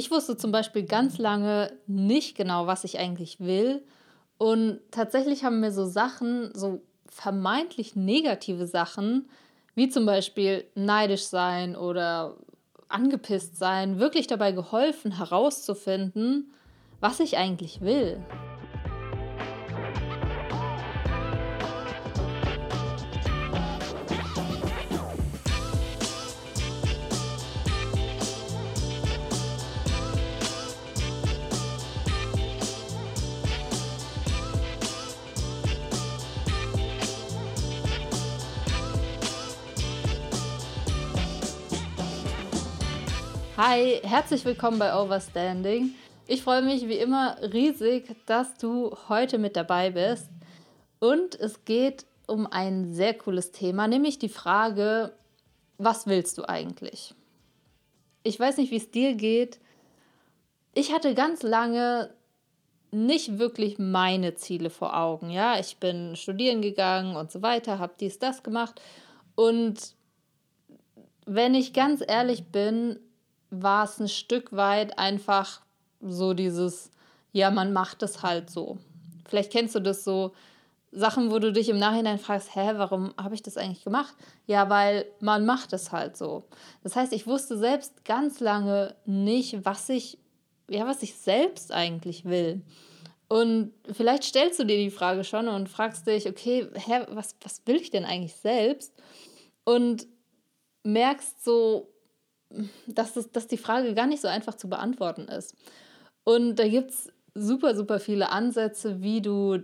ich wusste zum Beispiel ganz lange nicht genau, was ich eigentlich will. Und tatsächlich haben mir so Sachen, so vermeintlich negative Sachen, wie zum Beispiel neidisch sein oder angepisst sein, wirklich dabei geholfen herauszufinden, was ich eigentlich will. Hi, herzlich willkommen bei Overstanding. Ich freue mich wie immer riesig, dass du heute mit dabei bist. Und es geht um ein sehr cooles Thema, nämlich die Frage, was willst du eigentlich? Ich weiß nicht, wie es dir geht. Ich hatte ganz lange nicht wirklich meine Ziele vor Augen. Ja, ich bin studieren gegangen und so weiter, habe dies, das gemacht. Und wenn ich ganz ehrlich bin, war es ein Stück weit einfach so dieses, ja, man macht es halt so. Vielleicht kennst du das so, Sachen, wo du dich im Nachhinein fragst, hä, warum habe ich das eigentlich gemacht? Ja, weil man macht es halt so. Das heißt, ich wusste selbst ganz lange nicht, was ich, ja, was ich selbst eigentlich will. Und vielleicht stellst du dir die Frage schon und fragst dich, okay, hä, was, was will ich denn eigentlich selbst? Und merkst so, dass, das, dass die Frage gar nicht so einfach zu beantworten ist. Und da gibt es super, super viele Ansätze, wie du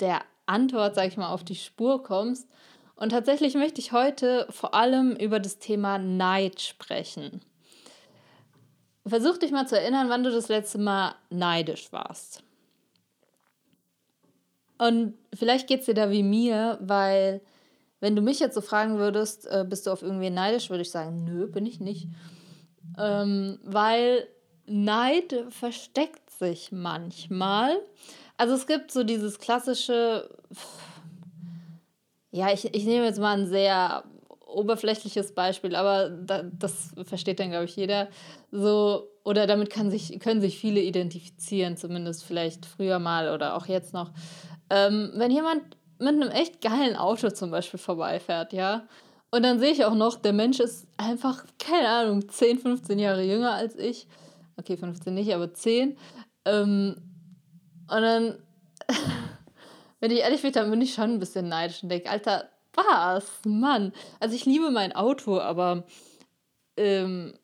der Antwort, sag ich mal, auf die Spur kommst. Und tatsächlich möchte ich heute vor allem über das Thema Neid sprechen. Versuch dich mal zu erinnern, wann du das letzte Mal neidisch warst. Und vielleicht geht es dir da wie mir, weil wenn du mich jetzt so fragen würdest, äh, bist du auf irgendwie neidisch, würde ich sagen, nö, bin ich nicht. Ähm, weil Neid versteckt sich manchmal. Also es gibt so dieses klassische, ja, ich, ich nehme jetzt mal ein sehr oberflächliches Beispiel, aber da, das versteht dann, glaube ich, jeder. So, oder damit kann sich, können sich viele identifizieren, zumindest vielleicht früher mal oder auch jetzt noch. Ähm, wenn jemand mit einem echt geilen Auto zum Beispiel vorbeifährt, ja. Und dann sehe ich auch noch, der Mensch ist einfach, keine Ahnung, 10, 15 Jahre jünger als ich. Okay, 15 nicht, aber 10. Ähm, und dann, wenn ich ehrlich bin, dann bin ich schon ein bisschen neidisch und denke, Alter, was? Mann. Also ich liebe mein Auto, aber ähm,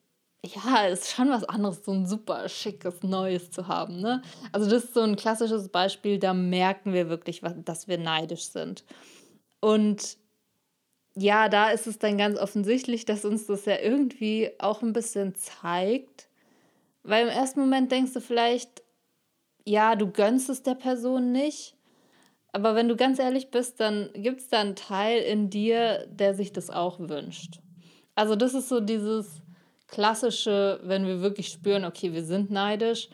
ja, ist schon was anderes, so ein super schickes Neues zu haben. Ne? Also das ist so ein klassisches Beispiel, da merken wir wirklich, dass wir neidisch sind. Und ja, da ist es dann ganz offensichtlich, dass uns das ja irgendwie auch ein bisschen zeigt. Weil im ersten Moment denkst du vielleicht, ja, du gönnst es der Person nicht. Aber wenn du ganz ehrlich bist, dann gibt es da einen Teil in dir, der sich das auch wünscht. Also das ist so dieses, klassische, wenn wir wirklich spüren, okay, wir sind neidisch,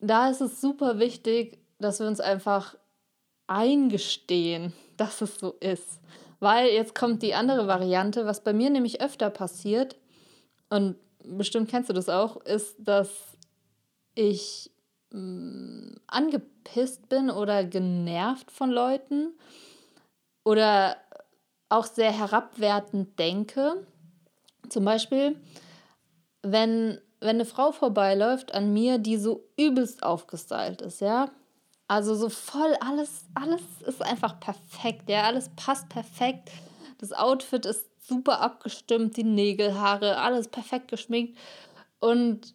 da ist es super wichtig, dass wir uns einfach eingestehen, dass es so ist. Weil jetzt kommt die andere Variante, was bei mir nämlich öfter passiert, und bestimmt kennst du das auch, ist, dass ich mh, mm, angepisst bin oder genervt von Leuten oder auch sehr herabwertend denke. Zum Beispiel, wenn, wenn eine Frau vorbeiläuft an mir, die so übelst aufgestylt ist, ja. Also so voll alles, alles ist einfach perfekt, ja. Alles passt perfekt. Das Outfit ist super abgestimmt, die Nägel, Haare, alles perfekt geschminkt. Und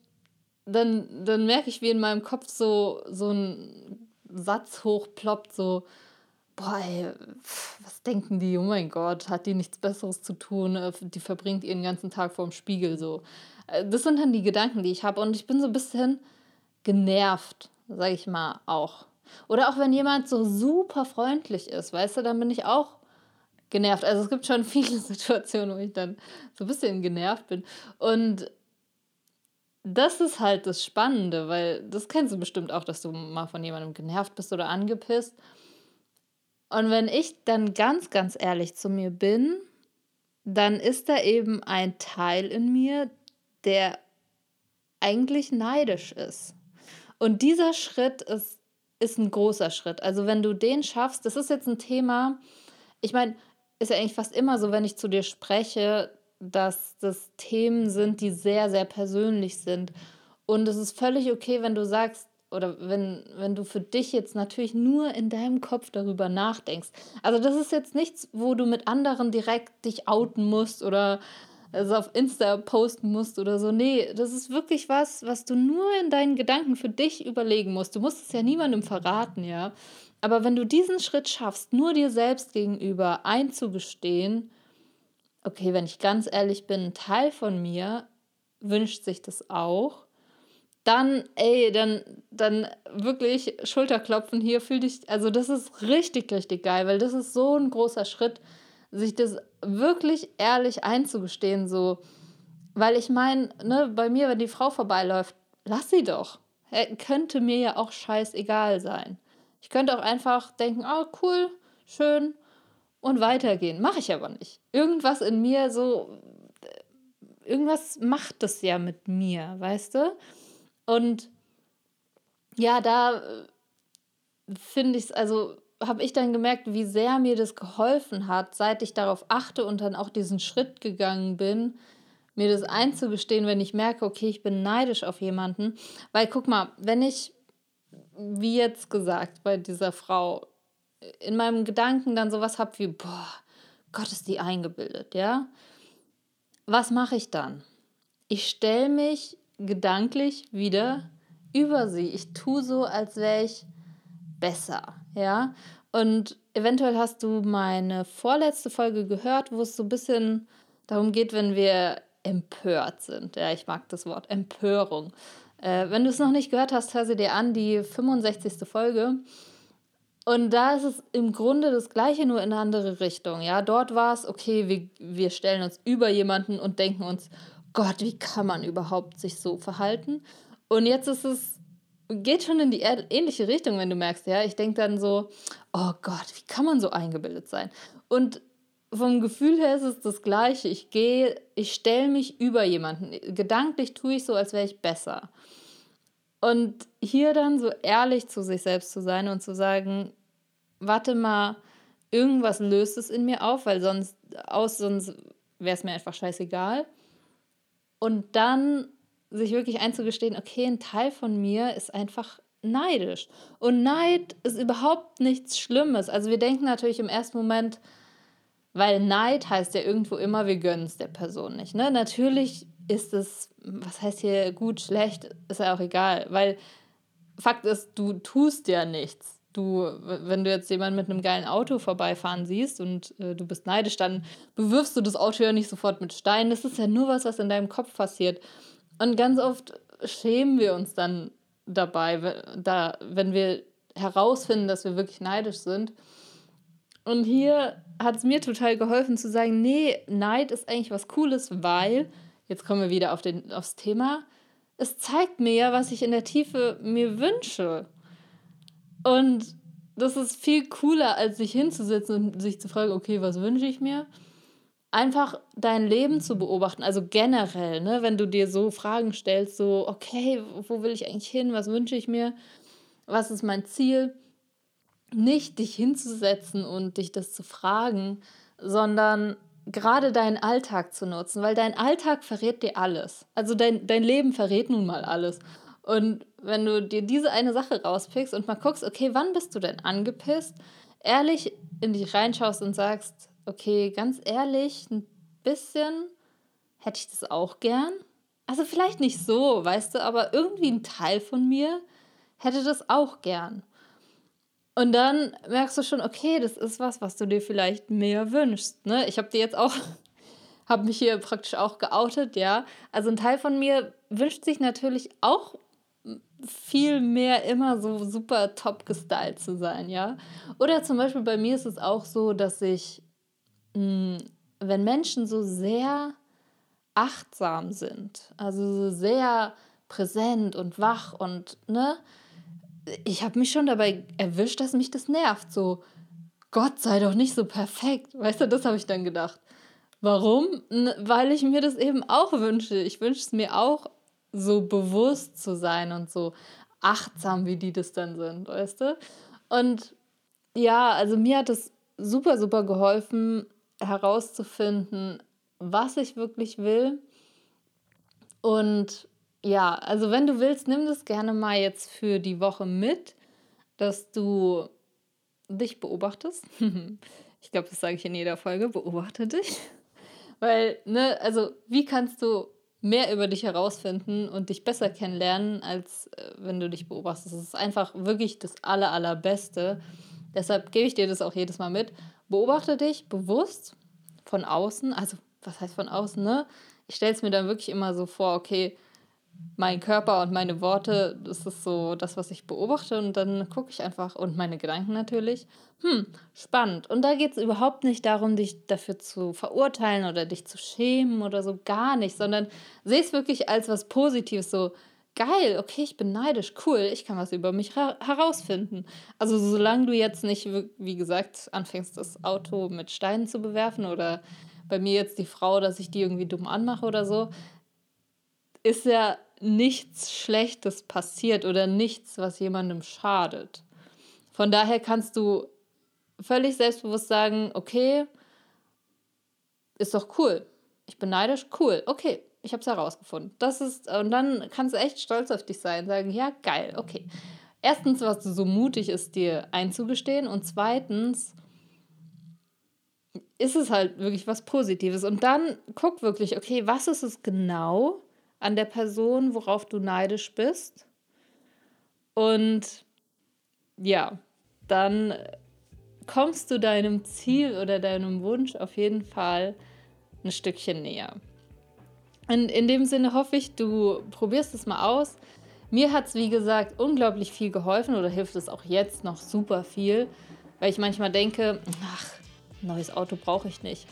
dann, dann merke ich, wie in meinem Kopf so, so ein Satz hochploppt, so, boah, ey, was denken die? Oh mein Gott, hat die nichts Besseres zu tun? Äh, die verbringt ihren ganzen Tag vorm Spiegel so. Äh, das sind dann die Gedanken, die ich habe. Und ich bin so ein bisschen genervt, sage ich mal auch. Oder auch wenn jemand so super freundlich ist, weißt du, dann bin ich auch genervt. Also es gibt schon viele Situationen, wo ich dann so ein bisschen genervt bin. Und das ist halt das Spannende, weil das kennst du bestimmt auch, dass du mal von jemandem genervt bist oder angepisst. Und wenn ich dann ganz, ganz ehrlich zu mir bin, dann ist da eben ein Teil in mir, der eigentlich neidisch ist. Und dieser Schritt ist, ist ein großer Schritt. Also wenn du den schaffst, das ist jetzt ein Thema, ich meine, ist ja eigentlich fast immer so, wenn ich zu dir spreche, dass das Themen sind, die sehr, sehr persönlich sind. Und es ist völlig okay, wenn du sagst, oder wenn, wenn du für dich jetzt natürlich nur in deinem Kopf darüber nachdenkst. Also das ist jetzt nichts, wo du mit anderen direkt dich outen musst oder es auf Insta posten musst oder so. Nee, das ist wirklich was, was du nur in deinen Gedanken für dich überlegen musst. Du musst es ja niemandem verraten, ja. Aber wenn du diesen Schritt schaffst, nur dir selbst gegenüber einzugestehen, okay, wenn ich ganz ehrlich bin, ein Teil von mir wünscht sich das auch dann, ey, dann, dann wirklich Schulterklopfen hier, fühl dich, also das ist richtig, richtig geil, weil das ist so ein großer Schritt, sich das wirklich ehrlich einzugestehen, so, weil ich meine, ne, bei mir, wenn die Frau vorbeiläuft, lass sie doch. Könnte mir ja auch scheißegal sein. Ich könnte auch einfach denken, oh, cool, schön und weitergehen. Mache ich aber nicht. Irgendwas in mir so, irgendwas macht das ja mit mir, weißt du? Und ja, da äh, finde ich es, also habe ich dann gemerkt, wie sehr mir das geholfen hat, seit ich darauf achte und dann auch diesen Schritt gegangen bin, mir das einzugestehen, wenn ich merke, okay, ich bin neidisch auf jemanden. Weil guck mal, wenn ich, wie jetzt gesagt, bei dieser Frau, in meinem Gedanken dann sowas habe wie, boah, Gott ist die eingebildet, ja? Was mache ich dann? Ich stelle mich gedanklich wieder über sie. Ich tue so, als wäre ich besser, ja. Und eventuell hast du meine vorletzte Folge gehört, wo es so ein bisschen darum geht, wenn wir empört sind. Ja, ich mag das Wort Empörung. Äh, wenn du es noch nicht gehört hast, hör sie dir an, die 65. Folge. Und da ist es im Grunde das Gleiche, nur in eine andere Richtung. Ja, dort war es, okay, wir, wir stellen uns über jemanden und denken uns, Gott, wie kann man überhaupt sich so verhalten? Und jetzt ist es, geht schon in die ähnliche Richtung, wenn du merkst, ja, ich denke dann so, oh Gott, wie kann man so eingebildet sein? Und vom Gefühl her ist es das Gleiche. Ich gehe, ich stelle mich über jemanden. Gedanklich tue ich so, als wäre ich besser. Und hier dann so ehrlich zu sich selbst zu sein und zu sagen, warte mal, irgendwas löst es in mir auf, weil sonst aus sonst wäre es mir einfach scheißegal. Und dann sich wirklich einzugestehen, okay, ein Teil von mir ist einfach neidisch. Und Neid ist überhaupt nichts Schlimmes. Also wir denken natürlich im ersten Moment, weil Neid heißt ja irgendwo immer, wir gönnen es der Person nicht. Ne? Natürlich ist es, was heißt hier gut, schlecht, ist ja auch egal, weil Fakt ist, du tust ja nichts du, wenn du jetzt jemanden mit einem geilen Auto vorbeifahren siehst und äh, du bist neidisch, dann bewirfst du das Auto ja nicht sofort mit Steinen. Das ist ja nur was, was in deinem Kopf passiert. Und ganz oft schämen wir uns dann dabei, da, wenn wir herausfinden, dass wir wirklich neidisch sind. Und hier hat es mir total geholfen zu sagen, nee, Neid ist eigentlich was Cooles, weil, jetzt kommen wir wieder auf den, aufs Thema, es zeigt mir ja, was ich in der Tiefe mir wünsche. Und das ist viel cooler, als sich hinzusetzen und sich zu fragen, okay, was wünsche ich mir? Einfach dein Leben zu beobachten, also generell, ne, wenn du dir so Fragen stellst, so, okay, wo will ich eigentlich hin? Was wünsche ich mir? Was ist mein Ziel? Nicht dich hinzusetzen und dich das zu fragen, sondern gerade deinen Alltag zu nutzen, weil dein Alltag verrät dir alles. Also dein, dein Leben verrät nun mal alles. Und wenn du dir diese eine Sache rauspickst und mal guckst, okay, wann bist du denn angepisst, ehrlich in dich reinschaust und sagst, okay, ganz ehrlich, ein bisschen hätte ich das auch gern. Also vielleicht nicht so, weißt du, aber irgendwie ein Teil von mir hätte das auch gern. Und dann merkst du schon, okay, das ist was, was du dir vielleicht mehr wünschst. Ne? Ich habe dir jetzt auch, habe mich hier praktisch auch geoutet, ja. Also ein Teil von mir wünscht sich natürlich auch viel mehr immer so super top gestylt zu sein, ja. Oder zum Beispiel bei mir ist es auch so, dass ich, mh, hm, wenn Menschen so sehr achtsam sind, also so sehr präsent und wach und, ne, ich habe mich schon dabei erwischt, dass mich das nervt. So, Gott sei doch nicht so perfekt. Weißt du, das habe ich dann gedacht. Warum? Weil ich mir das eben auch wünsche. Ich wünsche es mir auch so bewusst zu sein und so achtsam, wie die das dann sind, weißt du? Und ja, also mir hat es super, super geholfen, herauszufinden, was ich wirklich will. Und ja, also wenn du willst, nimm das gerne mal jetzt für die Woche mit, dass du dich beobachtest. ich glaube, das sage ich in jeder Folge, beobachte dich. Weil, ne, also wie kannst du mehr über dich herausfinden und dich besser kennenlernen, als äh, wenn du dich beobachtest. Das ist einfach wirklich das Aller, Allerbeste. Deshalb gebe ich dir das auch jedes Mal mit. Beobachte dich bewusst von außen. Also, was heißt von außen, ne? Ich stelle es mir dann wirklich immer so vor, okay, mein Körper und meine Worte, das ist so das, was ich beobachte und dann gucke ich einfach und meine Gedanken natürlich. Hm, spannend. Und da geht es überhaupt nicht darum, dich dafür zu verurteilen oder dich zu schämen oder so, gar nicht, sondern sehe es wirklich als was Positives, so geil, okay, ich bin neidisch, cool, ich kann was über mich herausfinden. Also solange du jetzt nicht, wie gesagt, anfängst, das Auto mit Steinen zu bewerfen oder bei mir jetzt die Frau, dass ich die irgendwie dumm anmache oder so, ist ja nichts Schlechtes passiert oder nichts, was jemandem schadet. Von daher kannst du völlig selbstbewusst sagen, okay, ist doch cool. Ich bin neidisch, cool, okay, ich habe es herausgefunden. Das ist, und dann kannst du echt stolz auf dich sein, sagen, ja, geil, okay. Erstens, was du so mutig ist, dir einzugestehen und zweitens, ist es halt wirklich was Positives. Und dann guck wirklich, okay, was ist es genau, an der Person, worauf du neidisch bist. Und ja, dann kommst du deinem Ziel oder deinem Wunsch auf jeden Fall ein Stückchen näher. Und in dem Sinne hoffe ich, du probierst es mal aus. Mir hat es, wie gesagt, unglaublich viel geholfen oder hilft es auch jetzt noch super viel, weil ich manchmal denke, ach, neues Auto brauche ich nicht.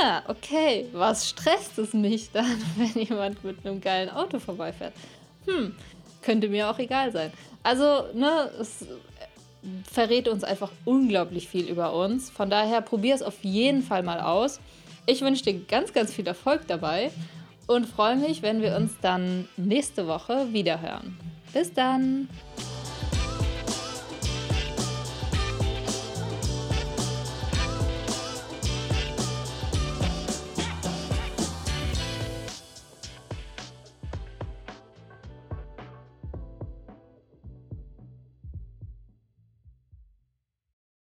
Ja, okay. Was stresst es mich dann, wenn jemand mit einem geilen Auto vorbeifährt? Hm, könnte mir auch egal sein. Also, ne, es verrät uns einfach unglaublich viel über uns. Von daher probier es auf jeden Fall mal aus. Ich wünsche dir ganz, ganz viel Erfolg dabei und freue mich, wenn wir uns dann nächste Woche wiederhören. Bis dann!